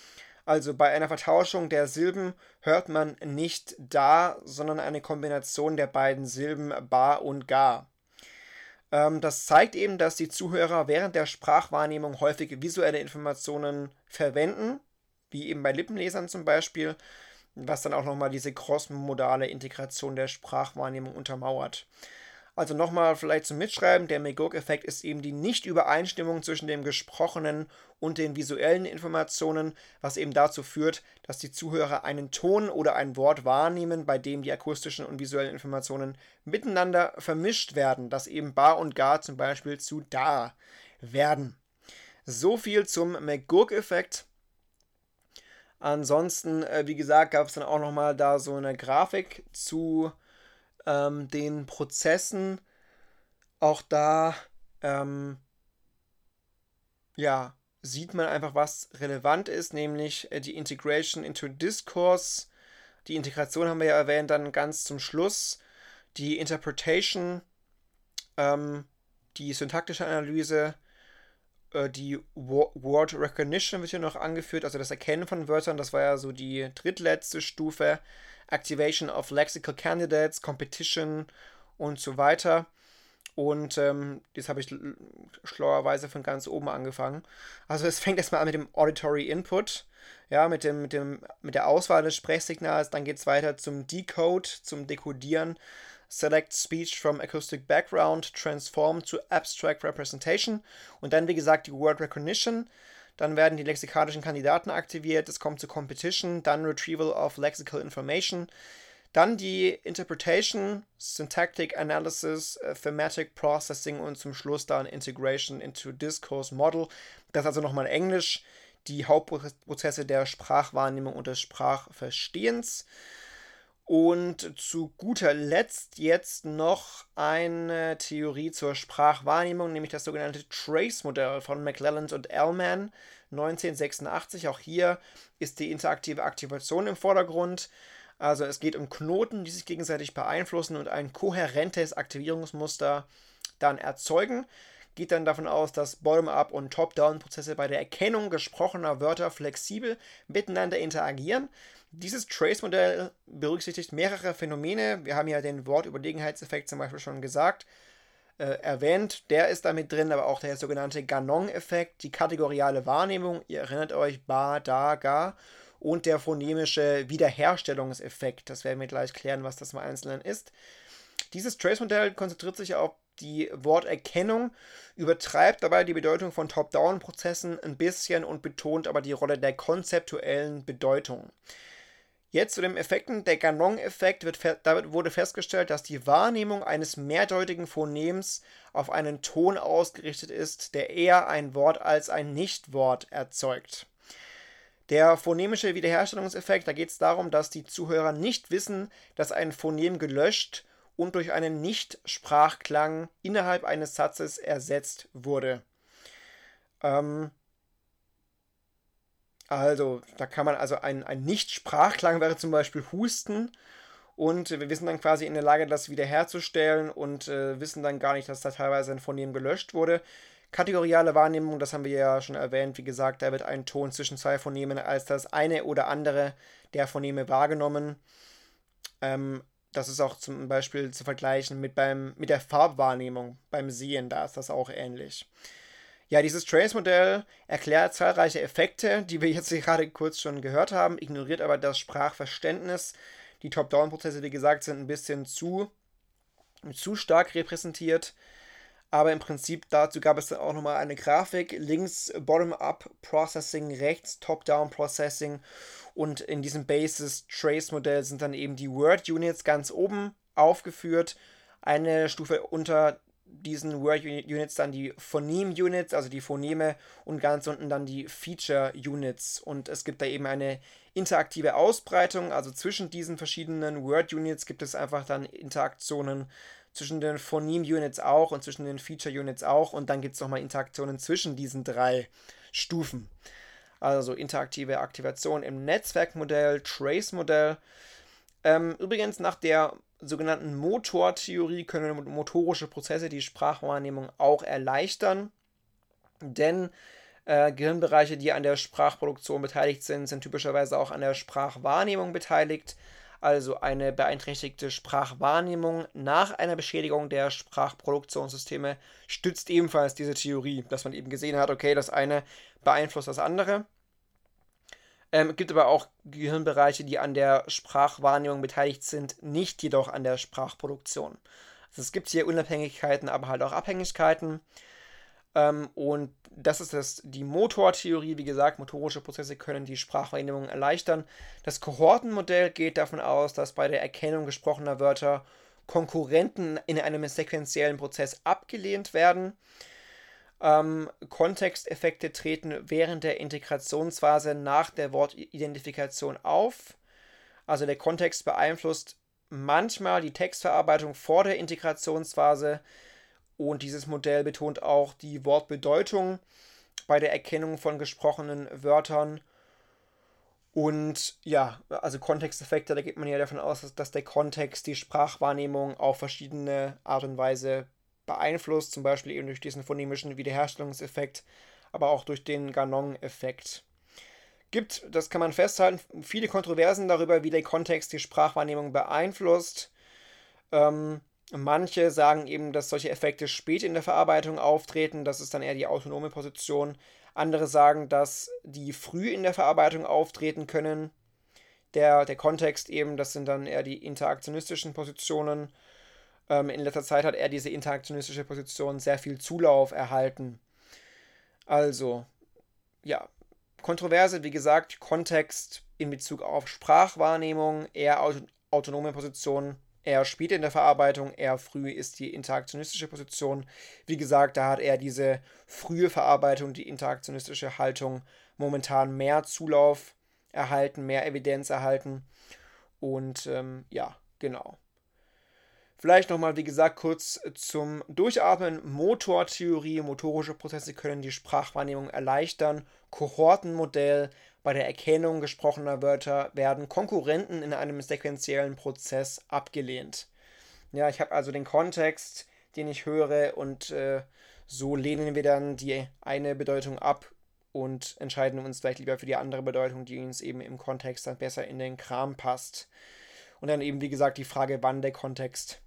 Also bei einer Vertauschung der Silben hört man nicht da, sondern eine Kombination der beiden Silben ba und ga. Ähm, das zeigt eben, dass die Zuhörer während der Sprachwahrnehmung häufig visuelle Informationen verwenden, wie eben bei Lippenlesern zum Beispiel, was dann auch nochmal diese crossmodale Integration der Sprachwahrnehmung untermauert. Also nochmal vielleicht zum Mitschreiben, der McGurk-Effekt ist eben die Nicht-Übereinstimmung zwischen dem gesprochenen und den visuellen Informationen, was eben dazu führt, dass die Zuhörer einen Ton oder ein Wort wahrnehmen, bei dem die akustischen und visuellen Informationen miteinander vermischt werden, dass eben bar und gar zum Beispiel zu da werden. So viel zum McGurk-Effekt. Ansonsten, äh, wie gesagt, gab es dann auch nochmal da so eine Grafik zu ähm, den Prozessen auch da ähm, ja, sieht man einfach, was relevant ist, nämlich äh, die Integration into Discourse. Die Integration haben wir ja erwähnt, dann ganz zum Schluss. Die Interpretation, ähm, die syntaktische Analyse, äh, die Word Recognition wird hier noch angeführt, also das Erkennen von Wörtern, das war ja so die drittletzte Stufe. Activation of Lexical Candidates, Competition und so weiter. Und ähm, das habe ich schlauerweise von ganz oben angefangen. Also es fängt erstmal an mit dem Auditory Input, ja, mit, dem, mit, dem, mit der Auswahl des Sprechsignals. Dann geht es weiter zum Decode, zum Dekodieren. Select Speech from Acoustic Background, Transform to Abstract Representation. Und dann, wie gesagt, die Word Recognition. Dann werden die lexikalischen Kandidaten aktiviert. Es kommt zu Competition. Dann Retrieval of Lexical Information. Dann die Interpretation, Syntactic Analysis, äh, Thematic Processing und zum Schluss dann Integration into Discourse Model. Das ist also nochmal Englisch, die Hauptprozesse der Sprachwahrnehmung und des Sprachverstehens. Und zu guter Letzt jetzt noch eine Theorie zur Sprachwahrnehmung, nämlich das sogenannte Trace-Modell von McClelland und Ellman 1986. Auch hier ist die interaktive Aktivation im Vordergrund. Also es geht um Knoten, die sich gegenseitig beeinflussen und ein kohärentes Aktivierungsmuster dann erzeugen. Geht dann davon aus, dass Bottom-up und Top-down-Prozesse bei der Erkennung gesprochener Wörter flexibel miteinander interagieren. Dieses Trace-Modell berücksichtigt mehrere Phänomene. Wir haben ja den Wortüberlegenheitseffekt zum Beispiel schon gesagt, äh, erwähnt. Der ist damit drin, aber auch der sogenannte Ganon-Effekt, die kategoriale Wahrnehmung. Ihr erinnert euch, ba, da, ga und der phonemische Wiederherstellungseffekt. Das werden wir gleich klären, was das im Einzelnen ist. Dieses Trace-Modell konzentriert sich auf die Worterkennung, übertreibt dabei die Bedeutung von Top-Down-Prozessen ein bisschen und betont aber die Rolle der konzeptuellen Bedeutung. Jetzt zu den Effekten. Der Ganon-Effekt wurde festgestellt, dass die Wahrnehmung eines mehrdeutigen Phonems auf einen Ton ausgerichtet ist, der eher ein Wort als ein Nichtwort erzeugt. Der phonemische Wiederherstellungseffekt, da geht es darum, dass die Zuhörer nicht wissen, dass ein Phonem gelöscht und durch einen Nicht-Sprachklang innerhalb eines Satzes ersetzt wurde. Ähm also, da kann man also ein, ein Nicht-Sprachklang wäre zum Beispiel Husten und wir sind dann quasi in der Lage, das wiederherzustellen und äh, wissen dann gar nicht, dass da teilweise ein Phonem gelöscht wurde. Kategoriale Wahrnehmung, das haben wir ja schon erwähnt, wie gesagt, da wird ein Ton zwischen zwei Phonemen als das eine oder andere der Phoneme wahrgenommen. Ähm, das ist auch zum Beispiel zu vergleichen mit, beim, mit der Farbwahrnehmung beim Sehen, da ist das auch ähnlich. Ja, dieses Trace-Modell erklärt zahlreiche Effekte, die wir jetzt gerade kurz schon gehört haben, ignoriert aber das Sprachverständnis. Die Top-Down-Prozesse, wie gesagt, sind ein bisschen zu, zu stark repräsentiert. Aber im Prinzip dazu gab es dann auch nochmal eine Grafik. Links Bottom-up Processing, rechts Top-down Processing. Und in diesem Basis Trace Modell sind dann eben die Word Units ganz oben aufgeführt. Eine Stufe unter diesen Word Units dann die Phoneme Units, also die Phoneme und ganz unten dann die Feature Units. Und es gibt da eben eine interaktive Ausbreitung, also zwischen diesen verschiedenen Word Units gibt es einfach dann Interaktionen zwischen den Phoneme-Units auch und zwischen den Feature-Units auch und dann gibt es nochmal Interaktionen zwischen diesen drei Stufen. Also interaktive Aktivation im Netzwerkmodell, Trace-Modell. Ähm, übrigens nach der sogenannten Motortheorie können motorische Prozesse die Sprachwahrnehmung auch erleichtern, denn äh, Gehirnbereiche, die an der Sprachproduktion beteiligt sind, sind typischerweise auch an der Sprachwahrnehmung beteiligt also eine beeinträchtigte Sprachwahrnehmung nach einer Beschädigung der Sprachproduktionssysteme, stützt ebenfalls diese Theorie, dass man eben gesehen hat, okay, das eine beeinflusst das andere. Ähm, es gibt aber auch Gehirnbereiche, die an der Sprachwahrnehmung beteiligt sind, nicht jedoch an der Sprachproduktion. Also es gibt hier Unabhängigkeiten, aber halt auch Abhängigkeiten. Ähm, und das ist das, die Motortheorie. Wie gesagt, motorische Prozesse können die Sprachwahrnehmung erleichtern. Das Kohortenmodell geht davon aus, dass bei der Erkennung gesprochener Wörter Konkurrenten in einem sequentiellen Prozess abgelehnt werden. Ähm, Kontexteffekte treten während der Integrationsphase nach der Wortidentifikation auf. Also der Kontext beeinflusst manchmal die Textverarbeitung vor der Integrationsphase und dieses Modell betont auch die Wortbedeutung bei der Erkennung von gesprochenen Wörtern. Und ja, also Kontexteffekte, da geht man ja davon aus, dass der Kontext die Sprachwahrnehmung auf verschiedene Art und Weise beeinflusst, zum Beispiel eben durch diesen phonemischen Wiederherstellungseffekt, aber auch durch den Ganon-Effekt. Gibt, das kann man festhalten, viele Kontroversen darüber, wie der Kontext die Sprachwahrnehmung beeinflusst. Ähm, Manche sagen eben, dass solche Effekte spät in der Verarbeitung auftreten, das ist dann eher die autonome Position. Andere sagen, dass die früh in der Verarbeitung auftreten können. Der, der Kontext eben, das sind dann eher die interaktionistischen Positionen. Ähm, in letzter Zeit hat er diese interaktionistische Position sehr viel Zulauf erhalten. Also, ja, Kontroverse, wie gesagt, Kontext in Bezug auf Sprachwahrnehmung, eher autonome Positionen eher spät in der Verarbeitung, eher früh ist die interaktionistische Position. Wie gesagt, da hat er diese frühe Verarbeitung, die interaktionistische Haltung momentan mehr Zulauf erhalten, mehr Evidenz erhalten. Und ähm, ja, genau. Vielleicht nochmal, wie gesagt, kurz zum Durchatmen. Motortheorie, motorische Prozesse können die Sprachwahrnehmung erleichtern. Kohortenmodell, bei der Erkennung gesprochener Wörter werden Konkurrenten in einem sequentiellen Prozess abgelehnt. Ja, ich habe also den Kontext, den ich höre, und äh, so lehnen wir dann die eine Bedeutung ab und entscheiden uns vielleicht lieber für die andere Bedeutung, die uns eben im Kontext dann besser in den Kram passt. Und dann eben, wie gesagt, die Frage, wann der Kontext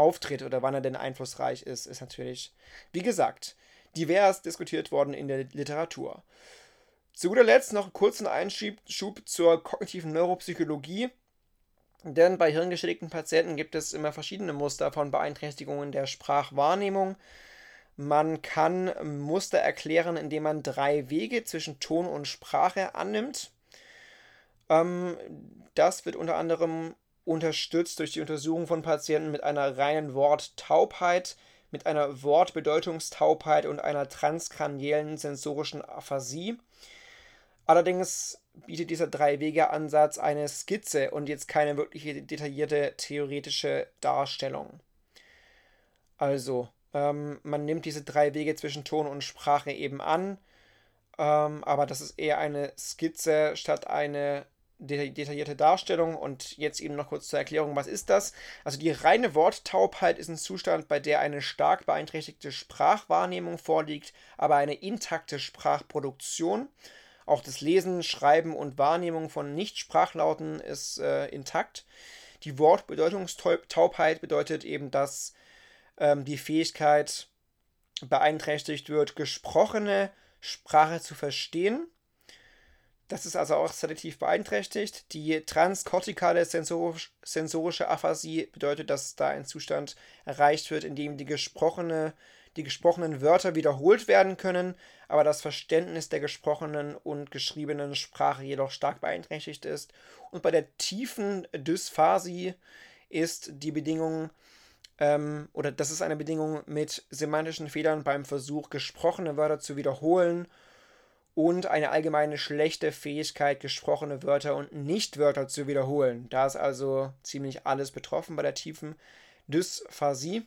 auftritt oder wann er denn einflussreich ist, ist natürlich, wie gesagt, divers diskutiert worden in der Literatur. Zu guter Letzt noch einen kurzen Einschub zur kognitiven Neuropsychologie. Denn bei hirngeschädigten Patienten gibt es immer verschiedene Muster von Beeinträchtigungen der Sprachwahrnehmung. Man kann Muster erklären, indem man drei Wege zwischen Ton und Sprache annimmt. Ähm, das wird unter anderem unterstützt durch die Untersuchung von Patienten mit einer reinen Worttaubheit, mit einer Wortbedeutungstaubheit und einer transkraniellen sensorischen Aphasie. Allerdings bietet dieser Drei-Wege-Ansatz eine Skizze und jetzt keine wirkliche detaillierte theoretische Darstellung. Also, ähm, man nimmt diese drei Wege zwischen Ton und Sprache eben an, ähm, aber das ist eher eine Skizze statt eine detaillierte Darstellung. Und jetzt eben noch kurz zur Erklärung, was ist das? Also die reine Worttaubheit ist ein Zustand, bei der eine stark beeinträchtigte Sprachwahrnehmung vorliegt, aber eine intakte Sprachproduktion. Auch das Lesen, Schreiben und Wahrnehmung von Nichtsprachlauten ist äh, intakt. Die Wortbedeutungstaubheit bedeutet eben, dass ähm, die Fähigkeit beeinträchtigt wird, gesprochene Sprache zu verstehen. Das ist also auch selektiv beeinträchtigt. Die transkortikale sensorisch, sensorische Aphasie bedeutet, dass da ein Zustand erreicht wird, in dem die gesprochene die gesprochenen Wörter wiederholt werden können, aber das Verständnis der gesprochenen und geschriebenen Sprache jedoch stark beeinträchtigt ist. Und bei der tiefen Dysphasie ist die Bedingung, ähm, oder das ist eine Bedingung mit semantischen Fehlern beim Versuch, gesprochene Wörter zu wiederholen und eine allgemeine schlechte Fähigkeit, gesprochene Wörter und Nichtwörter zu wiederholen. Da ist also ziemlich alles betroffen bei der tiefen Dysphasie.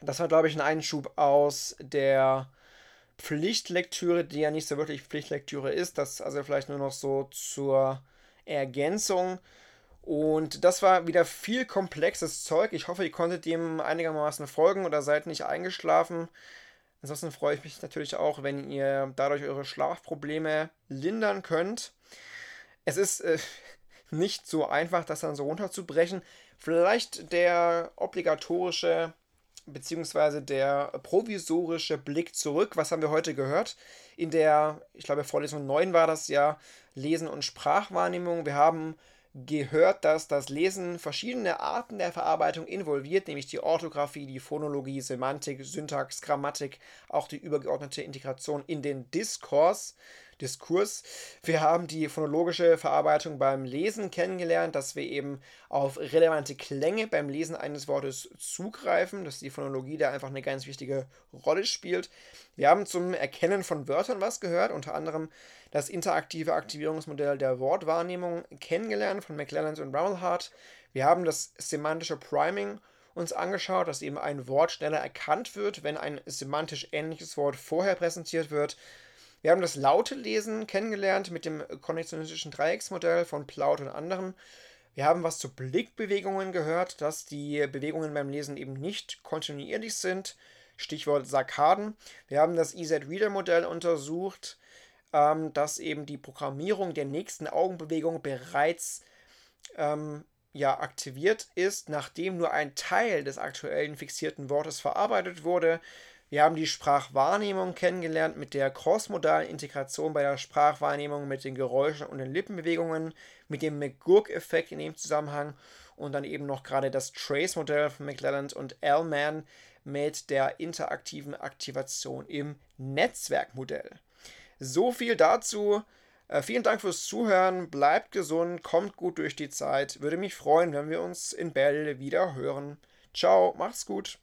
Das war, glaube ich, ein Einschub aus der Pflichtlektüre, die ja nicht so wirklich Pflichtlektüre ist. Das also vielleicht nur noch so zur Ergänzung. Und das war wieder viel komplexes Zeug. Ich hoffe, ihr konntet dem einigermaßen folgen oder seid nicht eingeschlafen. Ansonsten freue ich mich natürlich auch, wenn ihr dadurch eure Schlafprobleme lindern könnt. Es ist äh, nicht so einfach, das dann so runterzubrechen. Vielleicht der obligatorische beziehungsweise der provisorische Blick zurück. Was haben wir heute gehört? In der, ich glaube, Vorlesung 9 war das ja, Lesen und Sprachwahrnehmung. Wir haben gehört, dass das Lesen verschiedene Arten der Verarbeitung involviert, nämlich die Orthographie, die Phonologie, Semantik, Syntax, Grammatik, auch die übergeordnete Integration in den Diskurs. Diskurs. Wir haben die phonologische Verarbeitung beim Lesen kennengelernt, dass wir eben auf relevante Klänge beim Lesen eines Wortes zugreifen, dass die Phonologie da einfach eine ganz wichtige Rolle spielt. Wir haben zum Erkennen von Wörtern was gehört, unter anderem das interaktive Aktivierungsmodell der Wortwahrnehmung kennengelernt von McLelland und Rumelhart. Wir haben das semantische Priming uns angeschaut, dass eben ein Wort schneller erkannt wird, wenn ein semantisch ähnliches Wort vorher präsentiert wird. Wir haben das laute Lesen kennengelernt mit dem konnektionistischen Dreiecksmodell von Plaut und anderen. Wir haben was zu Blickbewegungen gehört, dass die Bewegungen beim Lesen eben nicht kontinuierlich sind. Stichwort Sarkaden. Wir haben das EZ-Reader-Modell untersucht, ähm, dass eben die Programmierung der nächsten Augenbewegung bereits ähm, ja aktiviert ist, nachdem nur ein Teil des aktuellen fixierten Wortes verarbeitet wurde. Wir haben die Sprachwahrnehmung kennengelernt mit der crossmodalen Integration bei der Sprachwahrnehmung mit den Geräuschen und den Lippenbewegungen, mit dem McGurk-Effekt in dem Zusammenhang und dann eben noch gerade das Trace-Modell von McLelland und L-Man mit der interaktiven Aktivation im Netzwerkmodell. So viel dazu. Äh, vielen Dank fürs Zuhören. Bleibt gesund, kommt gut durch die Zeit. Würde mich freuen, wenn wir uns in Bell wieder hören. Ciao, macht's gut.